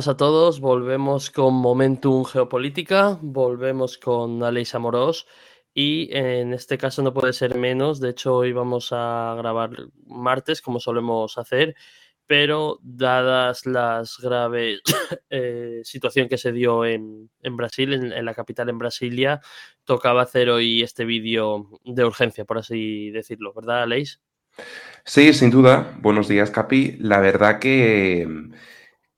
buenas a todos. Volvemos con Momentum Geopolítica, volvemos con Aleix Amorós y en este caso no puede ser menos. De hecho, hoy vamos a grabar martes, como solemos hacer, pero dadas las graves eh, situación que se dio en, Brasil, en, la capital, en Brasilia, tocaba hacer hoy este vídeo de urgencia, por así decirlo, ¿verdad, Aleix? Sí, sin duda. Buenos días, Capi. La verdad que,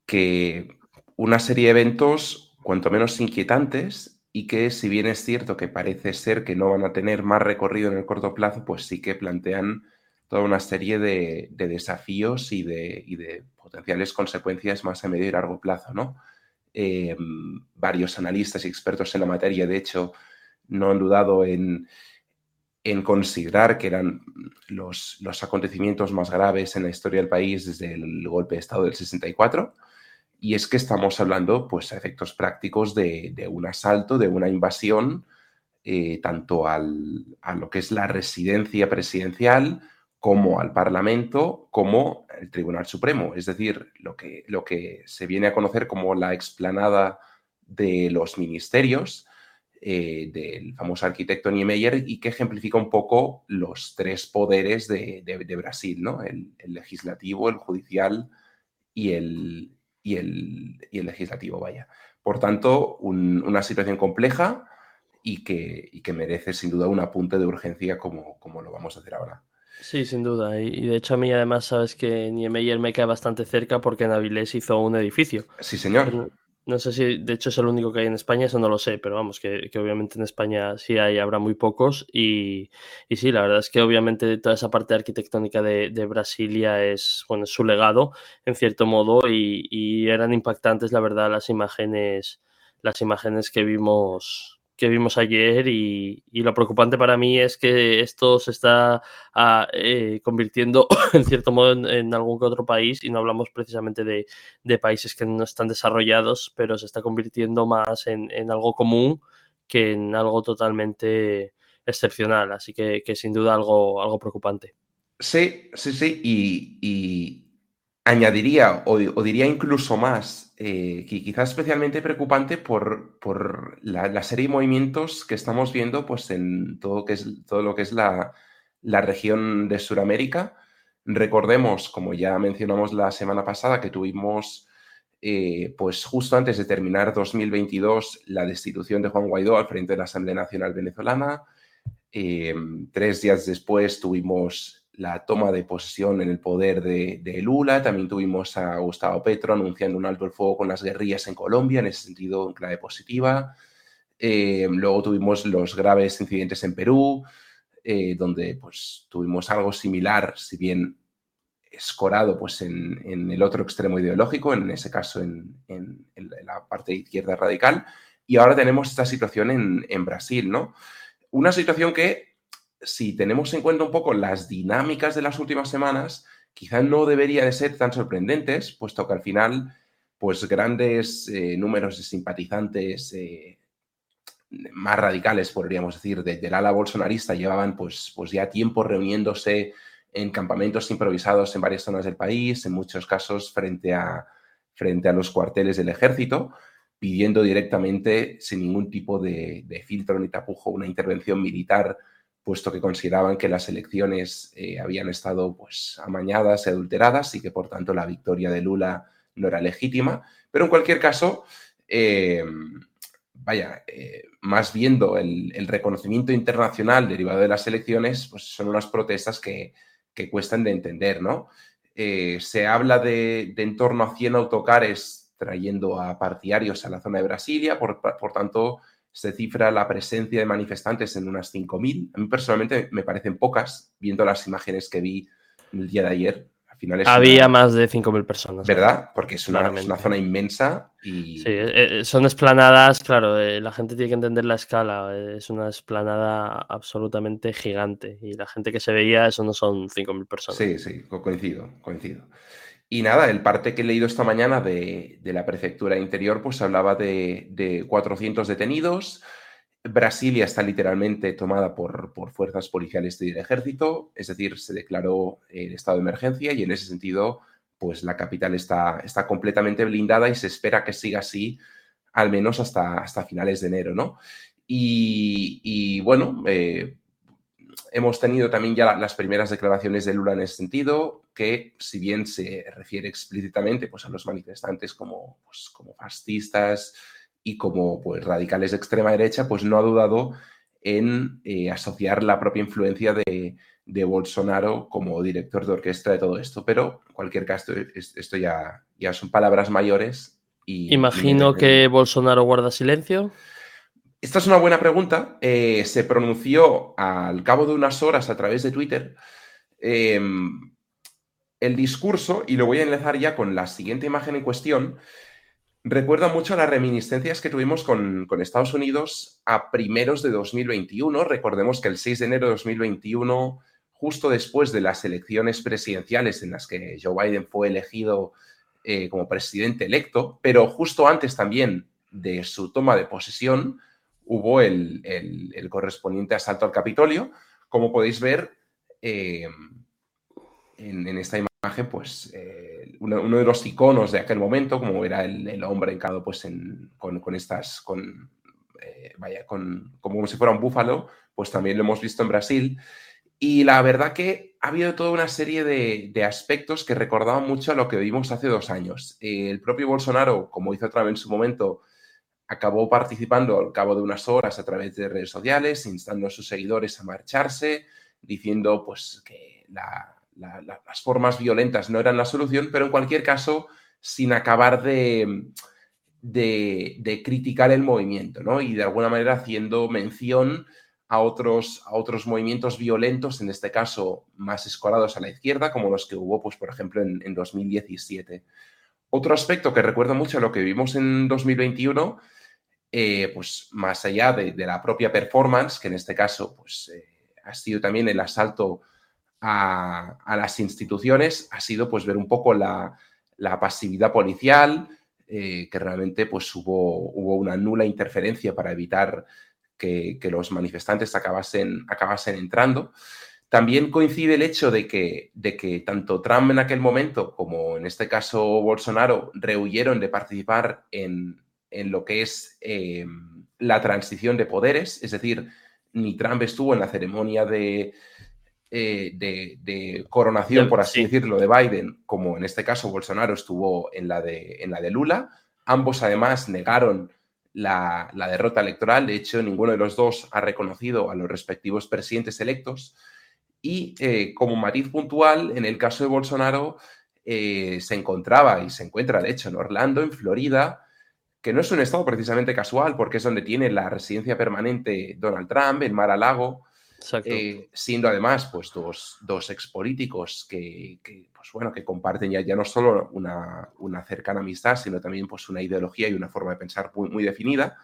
que una serie de eventos cuanto menos inquietantes y que si bien es cierto que parece ser que no van a tener más recorrido en el corto plazo, pues sí que plantean toda una serie de, desafíos y de, potenciales consecuencias más a medio y largo plazo, ¿no? Eh, varios analistas y expertos en la materia, de hecho, no han dudado en, en considerar que eran los, los, acontecimientos más graves en la historia del país desde el golpe de Estado del 64. Y es que estamos hablando, pues, a efectos prácticos de, un asalto, de una invasión, eh, tanto al, a lo que es la residencia presidencial, como al Parlamento, como el Tribunal Supremo. Es decir, lo que, lo que se viene a conocer como la explanada de los ministerios, eh, del famoso arquitecto Niemeyer y que ejemplifica un poco los tres poderes de, Brasil, ¿no? El, legislativo, el judicial y el, y el, legislativo, vaya. Por tanto, una situación compleja y que, que, merece sin duda un apunte de urgencia como, como lo vamos a hacer ahora. Sí, sin duda. Y, de hecho a mí además sabes que Niemeyer me cae bastante cerca porque en Avilés hizo un edificio. Sí, señor. No sé si, de hecho, es el único que hay en España, eso no lo sé, pero vamos, que, obviamente en España sí hay, habrá muy pocos. Y, y, sí, la verdad es que obviamente toda esa parte arquitectónica de, Brasilia es, bueno, su legado, en cierto modo, y, y, eran impactantes, la verdad, las imágenes, las imágenes que vimos, que vimos ayer y, lo preocupante para mí es que esto se está ah, eh, convirtiendo en cierto modo en, algún que otro país y no hablamos precisamente de, países que no están desarrollados, pero se está convirtiendo más en, algo común que en algo totalmente excepcional, así que, sin duda algo, algo preocupante. Sí, sí, sí, y, añadiría o diría incluso más eh, quizás especialmente preocupante por, por la, serie de movimientos que estamos viendo pues, en todo, que es, todo lo que es la, región de Sudamérica. Recordemos, como ya mencionamos la semana pasada, que tuvimos, eh, pues justo antes de terminar 2022, la destitución de Juan Guaidó al frente de la Asamblea Nacional Venezolana. Eh, tres días después tuvimos la toma de posesión en el poder de, Lula. También tuvimos a Gustavo Petro anunciando un alto el fuego con las guerrillas en Colombia, en ese sentido, en clave positiva. Eh, luego tuvimos los graves incidentes en Perú, eh, donde pues, tuvimos algo similar, si bien escorado pues, en, el otro extremo ideológico, en ese caso en, la parte izquierda radical. Y ahora tenemos esta situación en, en Brasil, ¿no? Una situación que si tenemos en cuenta un poco las dinámicas de las últimas semanas, quizá no debería de ser tan sorprendentes, puesto que al final, pues grandes eh, números de simpatizantes eh, más radicales, podríamos decir, del ala bolsonarista llevaban pues, pues ya tiempo reuniéndose en campamentos improvisados en varias zonas del país, en muchos casos frente a, frente a los cuarteles del ejército, pidiendo directamente, sin ningún tipo de, de filtro ni tapujo, una intervención militar puesto que consideraban que las elecciones eh, habían estado pues, amañadas y adulteradas y que por tanto la victoria de Lula no era legítima. Pero en cualquier caso, eh, vaya, eh, más viendo el, reconocimiento internacional derivado de las elecciones, pues son unas protestas que, cuestan de entender, ¿no? se habla de, en torno a 100 autocares trayendo a partidarios a la zona de Brasilia, por, por tanto, se cifra la presencia de manifestantes en unas 5.000. A mí personalmente me parecen pocas, viendo las imágenes que vi el día de ayer. Había más de 5.000 personas. ¿Verdad? Porque es una, zona inmensa y... Sí, eh, eh, son esplanadas, claro, eh, la gente tiene que entender la escala. Es una esplanada absolutamente gigante y la gente que se veía, eso no son 5.000 personas. Sí, sí, coincido, coincido. Y nada, el parte que he leído esta mañana de, la prefectura interior, pues hablaba de, 400 detenidos. Brasilia está literalmente tomada por, fuerzas policiales del ejército, es decir, se declaró el estado de emergencia y en ese sentido, pues la capital está, está completamente blindada y se espera que siga así al menos hasta, hasta finales de enero, ¿no? Y, bueno, eh, hemos tenido también ya las primeras declaraciones de Lula en ese sentido, que si bien se refiere explícitamente pues, a los manifestantes como, pues, como fascistas y como pues, radicales de extrema derecha, pues no ha dudado en eh, asociar la propia influencia de, Bolsonaro como director de orquesta de todo esto. Pero en cualquier caso, esto ya, ya son palabras mayores. Y, Imagino que Bolsonaro guarda silencio. Esta es una buena pregunta. Eh, se pronunció al cabo de unas horas a través de Twitter em, el discurso, y lo voy a enlazar ya con la siguiente imagen en cuestión, recuerda mucho las reminiscencias que tuvimos con, Estados Unidos a primeros de 2021. Recordemos que el 6 de enero de 2021, justo después de las elecciones presidenciales en las que Joe Biden fue elegido eh, como presidente electo, pero justo antes también de su toma de posesión, hubo el, correspondiente asalto al Capitolio. Como podéis ver eh, en, esta imagen, pues eh, uno, de los iconos de aquel momento, como era el, hombre encado pues, con, estas, con, eh, vaya, con, como si fuera un búfalo, pues también lo hemos visto en Brasil. Y la verdad que ha habido toda una serie de, de, aspectos que recordaban mucho a lo que vimos hace dos años. el propio Bolsonaro, como hizo otra vez en su momento, acabó participando al cabo de unas horas a través de redes sociales, instando a sus seguidores a marcharse, diciendo pues que las formas violentas no eran la solución, pero en cualquier caso sin acabar de, de, criticar el movimiento, ¿no? Y de alguna manera haciendo mención a otros, a otros movimientos violentos, en este caso más escolados a la izquierda, como los que hubo, pues, por ejemplo, en, en 2017. Otro aspecto que recuerda mucho a lo que vimos en 2021 eh, pues más allá de, la propia performance, que en este caso pues, eh, ha sido también el asalto a, las instituciones, ha sido pues ver un poco la, pasividad policial, eh, que realmente pues hubo, una nula interferencia para evitar que, los manifestantes acabasen, acabasen, entrando. También coincide el hecho de que, de que tanto Trump en aquel momento como en este caso Bolsonaro rehuyeron de participar en, en lo que es eh, la transición de poderes, es decir, ni Trump estuvo en la ceremonia de, eh, de, coronación, por así decirlo, de Biden, como en este caso Bolsonaro estuvo en la de, en la de Lula. Ambos además negaron la, derrota electoral, de hecho ninguno de los dos ha reconocido a los respectivos presidentes electos. Y eh, como matiz puntual, en el caso de Bolsonaro, se encontraba y se encuentra, de hecho, en Orlando, en Florida, que no es un estado precisamente casual, porque es donde tiene la residencia permanente Donald Trump, en Mar-a-Lago, eh, siendo además pues, dos, dos expolíticos que, pues, bueno, que comparten ya, ya no solo una, cercana amistad, sino también pues, una ideología y una forma de pensar muy, muy definida.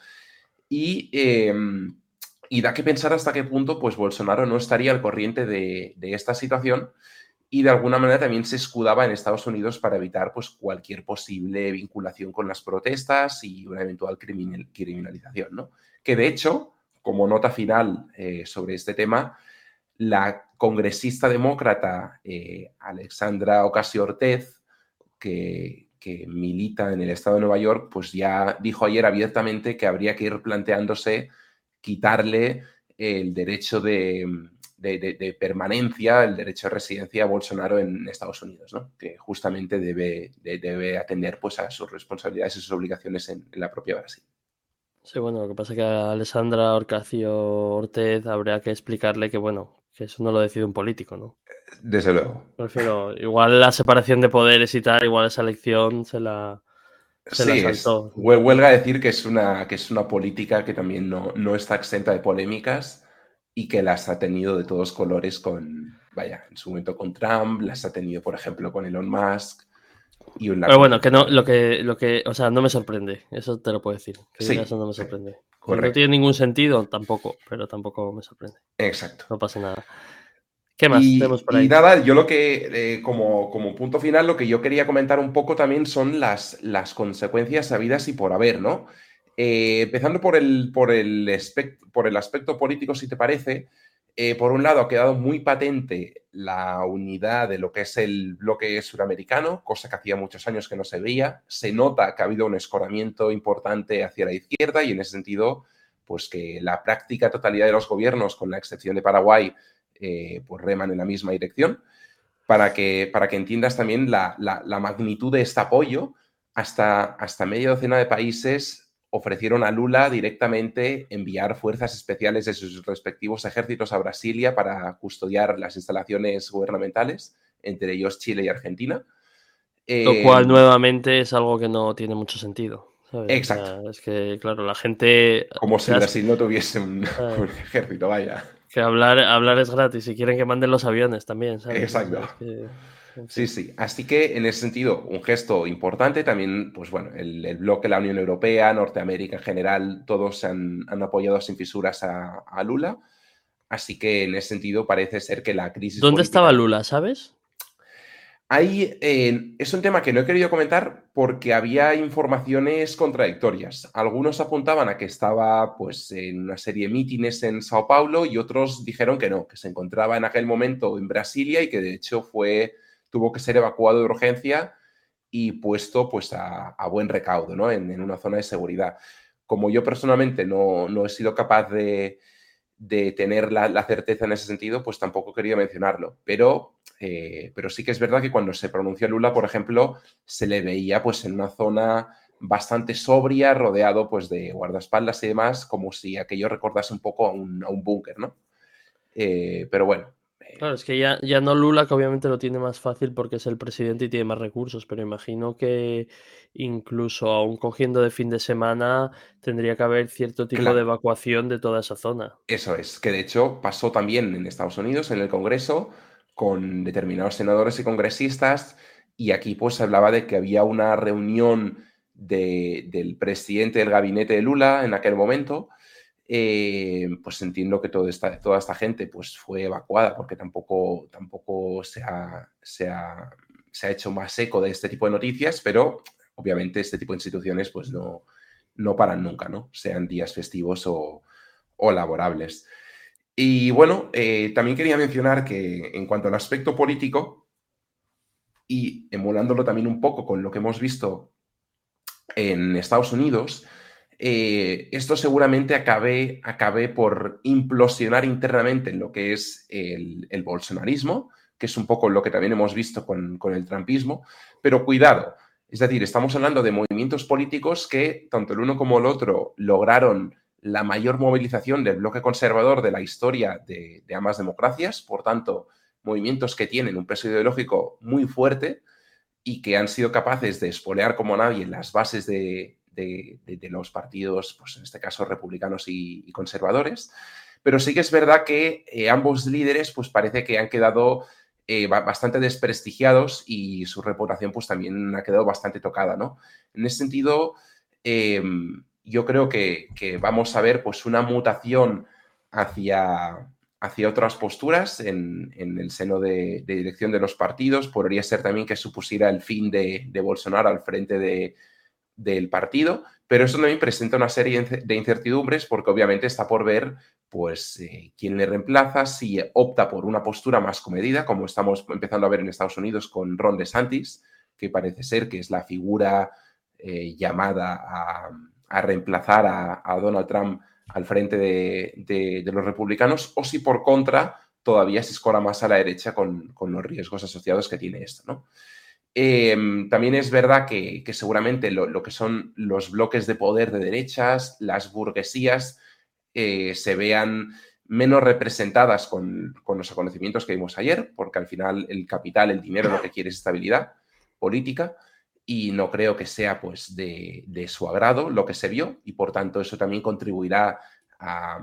Y, em, y, da que pensar hasta qué punto pues, Bolsonaro no estaría al corriente de, de esta situación y de alguna manera también se escudaba en Estados Unidos para evitar pues, cualquier posible vinculación con las protestas y una eventual criminalización. ¿no? Que de hecho, como nota final eh, sobre este tema, la congresista demócrata eh, Alexandra Ocasio-Cortez, que, que, milita en el estado de Nueva York, pues ya dijo ayer abiertamente que habría que ir planteándose quitarle el derecho de, de, permanencia, el derecho a residencia a Bolsonaro en Estados Unidos, ¿no? que justamente debe, debe atender pues, a sus responsabilidades y sus obligaciones en, la propia Brasil. Sí, bueno, lo que pasa es que a Alessandra Orcacio Ortez habría que explicarle que, bueno, que eso no lo decide un político, ¿no? Desde luego. Prefiero, igual la separación de poderes y tal, igual esa elección se la, sí, huelga decir que es, una, que es una política que también no, no está exenta de polémicas y que las ha tenido de todos colores con, vaya, en su momento con Trump, las ha tenido, por ejemplo, con Elon Musk. Y Pero bueno, que no, lo que, lo que, o sea, no me sorprende, eso te lo puedo decir. Que eso no me sorprende. No tiene ningún sentido, tampoco, pero tampoco me sorprende. Exacto. No pasa nada. ¿Qué más y, tenemos por ahí? Y nada, yo lo que, eh, como, como, punto final, lo que yo quería comentar un poco también son las, las consecuencias sabidas y por haber, ¿no? Eh, empezando por el, por, el por el aspecto político, si te parece, eh, por un lado, ha quedado muy patente la unidad de lo que es el bloque suramericano, cosa que hacía muchos años que no se veía. Se nota que ha habido un escoramiento importante hacia la izquierda y en ese sentido, pues que la práctica totalidad de los gobiernos, con la excepción de Paraguay, eh, pues reman en la misma dirección. Para que, para que entiendas también la, magnitud de este apoyo, hasta, hasta media docena de países ofrecieron a Lula directamente enviar fuerzas especiales de sus respectivos ejércitos a Brasilia para custodiar las instalaciones gubernamentales, entre ellos Chile y Argentina. Lo cual eh, nuevamente es algo que no tiene mucho sentido. Exacto. es que, claro, la gente... Como si Brasil no tuviese un, ejército, vaya. Que hablar, hablar es gratis y quieren que manden los aviones también, ¿sabes? Exacto. Sí, sí. Así que en ese sentido, un gesto importante. También, pues bueno, el, bloque, la Unión Europea, Norteamérica en general, todos han, apoyado sin fisuras a, Lula. Así que en ese sentido parece ser que la crisis. ¿Dónde estaba Lula, sabes? Ahí eh, es un tema que no he querido comentar porque había informaciones contradictorias. Algunos apuntaban a que estaba pues, en una serie de mítines en Sao Paulo y otros dijeron que no, que se encontraba en aquel momento en Brasilia y que de hecho fue tuvo que ser evacuado de urgencia y puesto pues a, buen recaudo, ¿no? En, una zona de seguridad. Como yo personalmente no, he sido capaz de, tener la, certeza en ese sentido, pues tampoco quería mencionarlo. Pero, eh, pero sí que es verdad que cuando se pronunció Lula, por ejemplo, se le veía pues en una zona bastante sobria, rodeado pues de guardaespaldas y demás, como si aquello recordase un poco a un, búnker, ¿no? Eh, pero bueno, Claro, es que ya, ya no Lula, que obviamente lo tiene más fácil porque es el presidente y tiene más recursos, pero imagino que incluso aún cogiendo de fin de semana tendría que haber cierto tipo de evacuación de toda esa zona. Eso es, que de hecho pasó también en Estados Unidos, en el Congreso, con determinados senadores y congresistas, y aquí pues se hablaba de que había una reunión del presidente del gabinete de Lula en aquel momento, eh, pues entiendo que toda esta, toda esta gente pues, fue evacuada porque tampoco, tampoco se, ha, se, ha, hecho más eco de este tipo de noticias, pero obviamente este tipo de instituciones pues, no, no paran nunca, ¿no? sean días festivos o, laborables. Y bueno, eh, también quería mencionar que en cuanto al aspecto político, y emulándolo también un poco con lo que hemos visto en Estados Unidos, eh, esto seguramente acabe, por implosionar internamente en lo que es el, bolsonarismo, que es un poco lo que también hemos visto con, el trumpismo, pero cuidado, es decir, estamos hablando de movimientos políticos que tanto el uno como el otro lograron la mayor movilización del bloque conservador de la historia de, ambas democracias, por tanto, movimientos que tienen un peso ideológico muy fuerte y que han sido capaces de espolear como nadie las bases de, de, los partidos, pues en este caso republicanos y, conservadores. Pero sí que es verdad que eh, ambos líderes, pues parece que han quedado eh, bastante desprestigiados y su reputación, pues también ha quedado bastante tocada, ¿no? En ese sentido, em, yo creo que, vamos a ver, pues, una mutación hacia, hacia otras posturas en, el seno de, dirección de los partidos. Podría ser también que supusiera el fin de, Bolsonaro al frente de, del partido, pero eso también presenta una serie de incertidumbres porque obviamente está por ver pues eh, quién le reemplaza, si opta por una postura más comedida, como estamos empezando a ver en Estados Unidos con Ron DeSantis, que parece ser que es la figura eh, llamada a, reemplazar a, Donald Trump al frente de, los republicanos, o si por contra todavía se escora más a la derecha con, con los riesgos asociados que tiene esto, ¿no? Em, también es verdad que, seguramente lo, que son los bloques de poder de derechas, las burguesías, eh, se vean menos representadas con, los acontecimientos que vimos ayer, porque al final el capital, el dinero lo que quiere es estabilidad política y no creo que sea pues de, su agrado lo que se vio y por tanto eso también contribuirá a,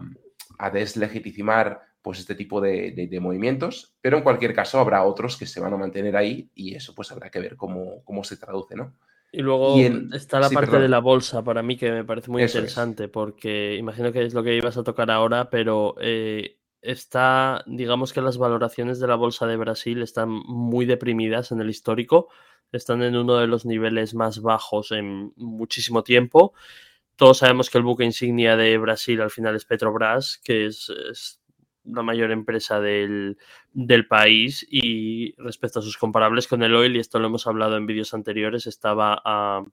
a deslegitimar pues este tipo de, movimientos, pero en cualquier caso habrá otros que se van a mantener ahí y eso pues habrá que ver cómo, cómo se traduce, ¿no? Y luego está la parte de la bolsa para mí que me parece muy interesante porque imagino que es lo que ibas a tocar ahora, pero eh, está, digamos que las valoraciones de la bolsa de Brasil están muy deprimidas en el histórico, están en uno de los niveles más bajos en muchísimo tiempo. Todos sabemos que el buque insignia de Brasil al final es Petrobras, que es la mayor empresa del, del, país y respecto a sus comparables con el oil, y esto lo hemos hablado en vídeos anteriores, estaba a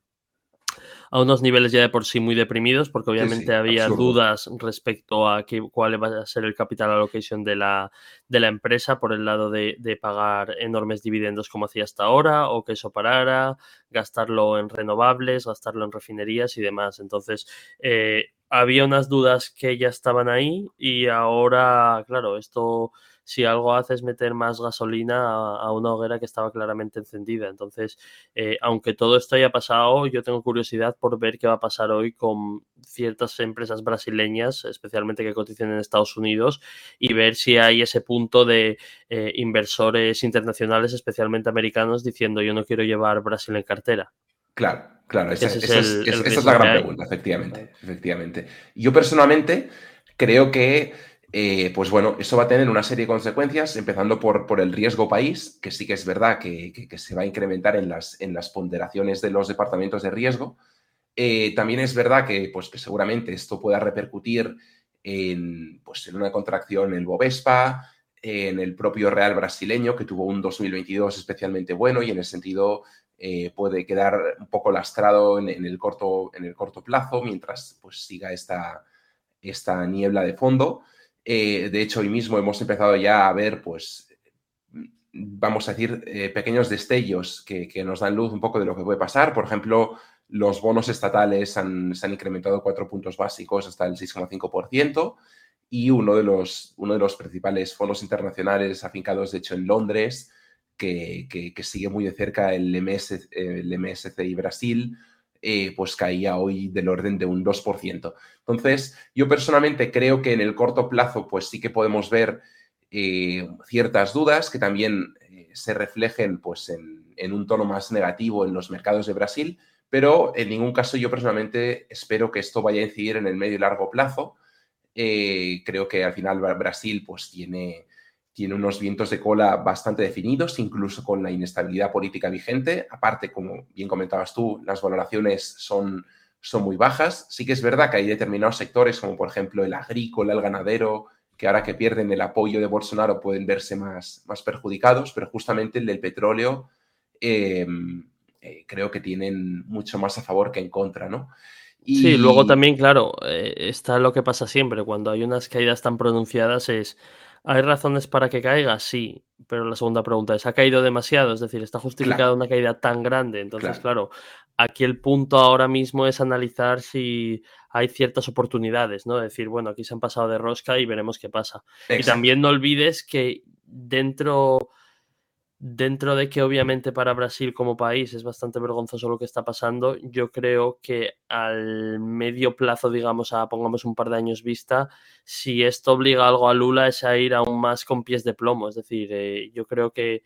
a unos niveles ya de por sí muy deprimidos, porque obviamente había dudas respecto a qué, cuál va a ser el capital allocation de la, de la empresa por el lado de, pagar enormes dividendos como hacía hasta ahora, o que eso parara, gastarlo en renovables, gastarlo en refinerías y demás. Entonces, eh, había unas dudas que ya estaban ahí y ahora, claro, esto si algo hace es meter más gasolina a, una hoguera que estaba claramente encendida. Entonces, eh, aunque todo esto haya pasado, yo tengo curiosidad por ver qué va a pasar hoy con ciertas empresas brasileñas, especialmente que cotizan en Estados Unidos, y ver si hay ese punto de eh, inversores internacionales, especialmente americanos, diciendo yo no quiero llevar Brasil en cartera. Claro, claro, esa, es, la gran pregunta, efectivamente, efectivamente. Yo personalmente creo que eh, pues bueno, eso va a tener una serie de consecuencias, empezando por, por el riesgo país, que sí que es verdad que, se va a incrementar en las, en las, ponderaciones de los departamentos de riesgo. Eh, también es verdad que, pues, que seguramente esto pueda repercutir en, pues, en una contracción en el Bovespa, en el propio Real brasileño, que tuvo un 2022 especialmente bueno y en ese sentido eh, puede quedar un poco lastrado en, el, corto, en el corto plazo mientras pues, siga esta, esta niebla de fondo. Eh, de hecho, hoy mismo hemos empezado ya a ver, pues, vamos a decir, eh, pequeños destellos que, nos dan luz un poco de lo que puede pasar. Por ejemplo, los bonos estatales han, se han incrementado cuatro puntos básicos hasta el 6,5% y uno de, los, uno de los principales fondos internacionales afincados, de hecho, en Londres, que, sigue muy de cerca el, MS, el MSCI Brasil, eh, pues caía hoy del orden de un 2%. Entonces, yo personalmente creo que en el corto plazo, pues sí que podemos ver eh, ciertas dudas que también eh, se reflejen pues, en, un tono más negativo en los mercados de Brasil, pero en ningún caso yo personalmente espero que esto vaya a incidir en el medio y largo plazo. creo que al final Brasil pues tiene tiene unos vientos de cola bastante definidos, incluso con la inestabilidad política vigente. Aparte, como bien comentabas tú, las valoraciones son, son muy bajas. Sí que es verdad que hay determinados sectores, como por ejemplo el agrícola, el ganadero, que ahora que pierden el apoyo de Bolsonaro pueden verse más, más perjudicados, pero justamente el del petróleo eh, eh, creo que tienen mucho más a favor que en contra, ¿no? Y... Sí, luego también, claro, eh, está lo que pasa siempre, cuando hay unas caídas tan pronunciadas es ¿Hay razones para que caiga? Sí, pero la segunda pregunta es, ¿ha caído demasiado? Es decir, ¿está justificada una caída tan grande? Entonces, claro. aquí el punto ahora mismo es analizar si hay ciertas oportunidades, ¿no? Decir, bueno, aquí se han pasado de rosca y veremos qué pasa. Y también no olvides que dentro Dentro de que obviamente para Brasil como país es bastante vergonzoso lo que está pasando, yo creo que al medio plazo, digamos, a pongamos un par de años vista, si esto obliga algo a Lula es a ir aún más con pies de plomo. Es decir, eh, yo creo que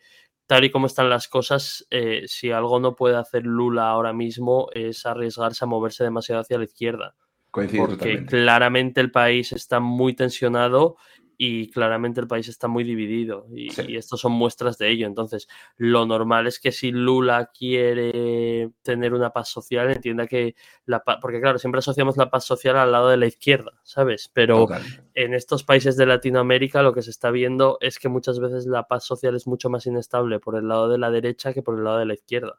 tal y como están las cosas, eh, si algo no puede hacer Lula ahora mismo es arriesgarse a moverse demasiado hacia la izquierda. porque claramente el país está muy tensionado y claramente el país está muy dividido y, estos son muestras de ello. Entonces, lo normal es que si Lula quiere tener una paz social, entienda que la paz, porque claro, siempre asociamos la paz social al lado de la izquierda, ¿sabes? Pero en estos países de Latinoamérica lo que se está viendo es que muchas veces la paz social es mucho más inestable por el lado de la derecha que por el lado de la izquierda.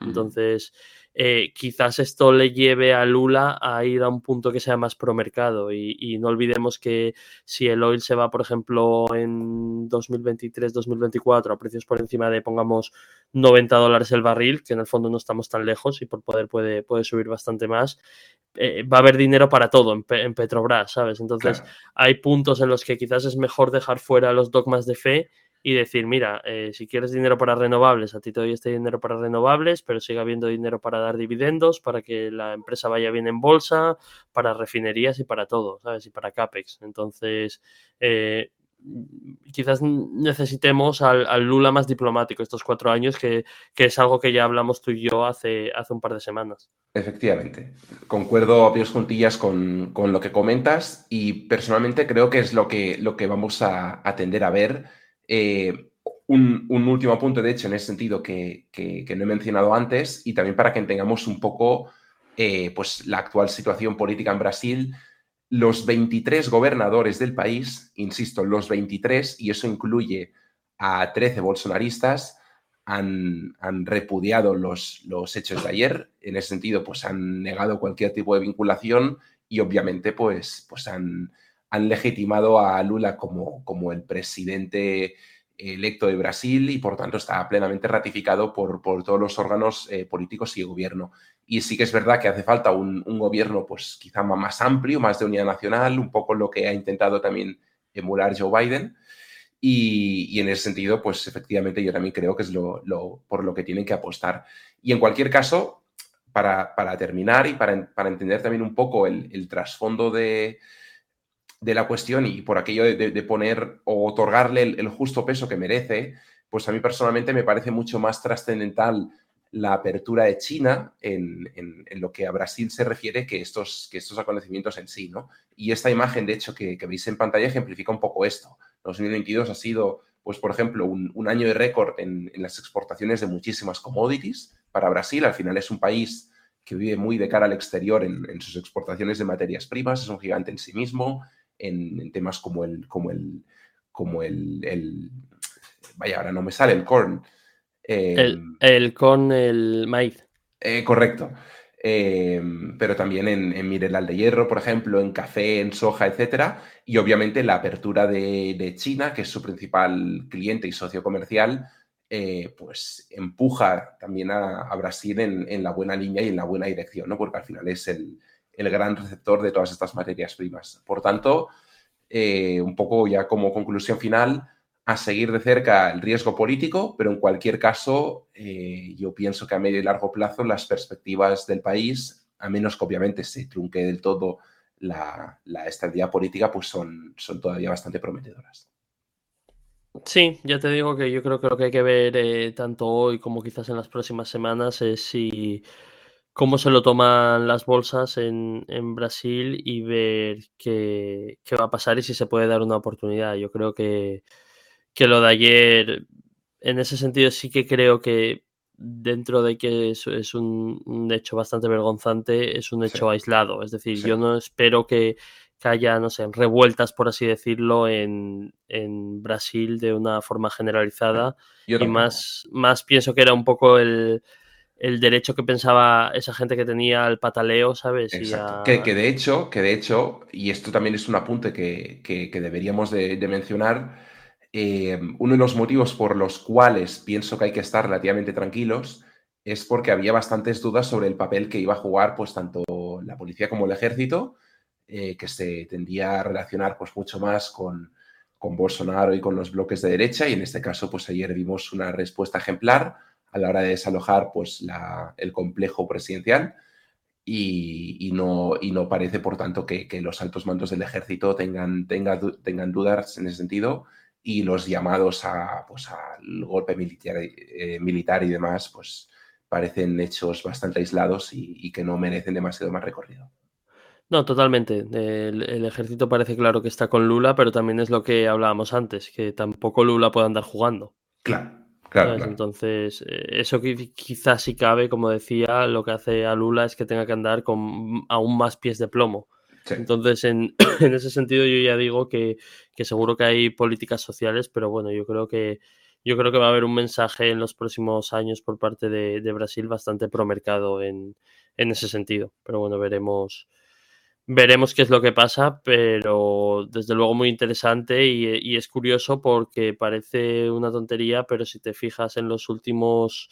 Entonces, eh, quizás esto le lleve a Lula a ir a un punto que sea más pro mercado y, no olvidemos que si el oil se va, por ejemplo, en 2023-2024 a precios por encima de, pongamos, 90 dólares el barril, que en el fondo no estamos tan lejos y por poder puede, puede subir bastante más, eh, va a haber dinero para todo en, Petrobras, ¿sabes? Entonces hay puntos en los que quizás es mejor dejar fuera los dogmas de fe y decir, mira, eh, si quieres dinero para renovables, a ti te doy este dinero para renovables, pero sigue habiendo dinero para dar dividendos, para que la empresa vaya bien en bolsa, para refinerías y para todo, ¿sabes? Y para CAPEX. Entonces, eh, quizás necesitemos al, Lula más diplomático estos cuatro años, que, es algo que ya hablamos tú y yo hace, hace un par de semanas. Efectivamente, concuerdo a pies juntillas con, lo que comentas y personalmente creo que es lo que, lo que vamos a, a tender a ver eh, un, último punto, de hecho, en ese sentido que, no he mencionado antes, y también para que tengamos un poco eh, pues, la actual situación política en Brasil. los 23 gobernadores del país, insisto, los 23, y eso incluye a 13 bolsonaristas, han, repudiado los, los, hechos de ayer. En ese sentido, pues han negado cualquier tipo de vinculación y obviamente pues, pues han, han legitimado a Lula como, como el presidente electo de Brasil y por tanto está plenamente ratificado por, por todos los órganos eh, políticos y gobierno. Y sí que es verdad que hace falta un, gobierno pues quizá más amplio, más de unidad nacional, un poco lo que ha intentado también emular Joe Biden. Y, en ese sentido, pues efectivamente yo también creo que es lo, por lo que tienen que apostar. Y en cualquier caso, para, terminar y para, para, entender también un poco el trasfondo de, de la cuestión y por aquello de, poner o otorgarle el, justo peso que merece, pues a mí personalmente me parece mucho más trascendental la apertura de China en, lo que a Brasil se refiere que estos, que estos acontecimientos en sí, ¿no? Y esta imagen, de hecho, que, veis en pantalla ejemplifica un poco esto. 2022 ha sido, pues, por ejemplo, un, año de récord en, las exportaciones de muchísimas commodities para Brasil. Al final es un país que vive muy de cara al exterior en, en sus exportaciones de materias primas, es un gigante en sí mismo, en, temas como el, como el, como el, vaya, ahora no me sale el corn. el, em, el corn, el maíz. Eh, correcto. Em, pero también en, en, mineral de hierro, por ejemplo, en café, en soja, etcétera. Y obviamente la apertura de, China, que es su principal cliente y socio comercial, eh, pues empuja también a, Brasil en, en, la buena línea y en la buena dirección, ¿no? Porque al final es el, el gran receptor de todas estas materias primas. Por tanto, eh, un poco ya como conclusión final, a seguir de cerca el riesgo político, pero en cualquier caso, eh, yo pienso que a medio y largo plazo las perspectivas del país, a menos que obviamente se trunque del todo la, estabilidad política, pues son, son todavía bastante prometedoras. Sí, ya te digo que yo creo que lo que hay que ver eh, tanto hoy como quizás en las próximas semanas es si cómo se lo toman las bolsas en, Brasil y ver qué, va a pasar y si se puede dar una oportunidad. Yo creo que, que lo de ayer, en ese sentido sí que creo que dentro de que es, es un, hecho bastante vergonzante, es un hecho aislado. Es decir, yo no espero que, haya, no sé, revueltas, por así decirlo, en, Brasil de una forma generalizada. y más, más pienso que era un poco el el derecho que pensaba esa gente que tenía al pataleo, ¿sabes? que, de hecho, que de hecho, y esto también es un apunte que, deberíamos de, mencionar, eh, uno de los motivos por los cuales pienso que hay que estar relativamente tranquilos es porque había bastantes dudas sobre el papel que iba a jugar pues tanto la policía como el ejército, eh, que se tendía a relacionar pues mucho más con, con Bolsonaro y con los bloques de derecha, y en este caso pues ayer vimos una respuesta ejemplar a la hora de desalojar pues, el complejo presidencial y, no, y no parece, por tanto, que, los altos mandos del ejército tengan, tengan dudas en ese sentido y los llamados a, pues, al golpe militar, eh, militar y demás pues, parecen hechos bastante aislados y, que no merecen demasiado más recorrido. No, totalmente. El, ejército parece claro que está con Lula, pero también es lo que hablábamos antes, que tampoco Lula puede andar jugando. Claro. Entonces, eh, eso quizás si cabe, como decía, lo que hace a Lula es que tenga que andar con aún más pies de plomo. Entonces, en, ese sentido, yo ya digo que, seguro que hay políticas sociales, pero bueno, yo creo que yo creo que va a haber un mensaje en los próximos años por parte de, Brasil bastante promercado en, en ese sentido. Pero bueno, veremos, Veremos qué es lo que pasa, pero desde luego muy interesante y, es curioso porque parece una tontería, pero si te fijas en los últimos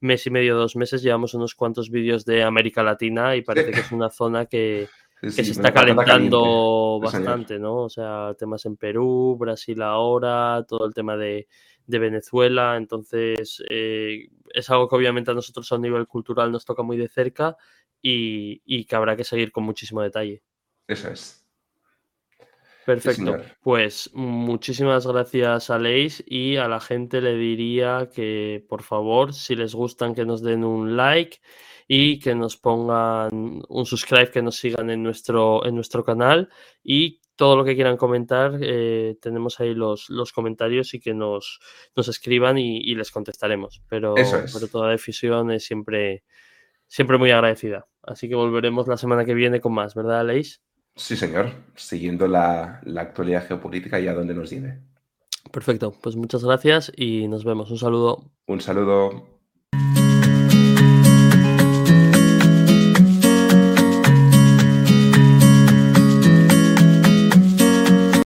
mes y medio, dos meses, llevamos unos cuantos vídeos de América Latina y parece que es una zona que, se está calentando bastante, ¿no? O sea, temas en Perú, Brasil ahora, todo el tema de, Venezuela, entonces eh, es algo que obviamente a nosotros a nivel cultural nos toca muy de cerca y, que habrá que seguir con muchísimo detalle. Eso es. Perfecto. pues muchísimas gracias a Leis y a la gente le diría que por favor, si les gustan, que nos den un like y que nos pongan un subscribe, que nos sigan en nuestro, en nuestro canal y todo lo que quieran comentar, eh, tenemos ahí los, los, comentarios y que nos, nos escriban y, les contestaremos. Pero, pero toda decisión es siempre, siempre muy agradecida. Así que volveremos la semana que viene con más, ¿verdad, Leis? Sí, señor, siguiendo la, la actualidad geopolítica y a dónde nos lleve. Perfecto, pues muchas gracias y nos vemos. Un saludo. Un saludo.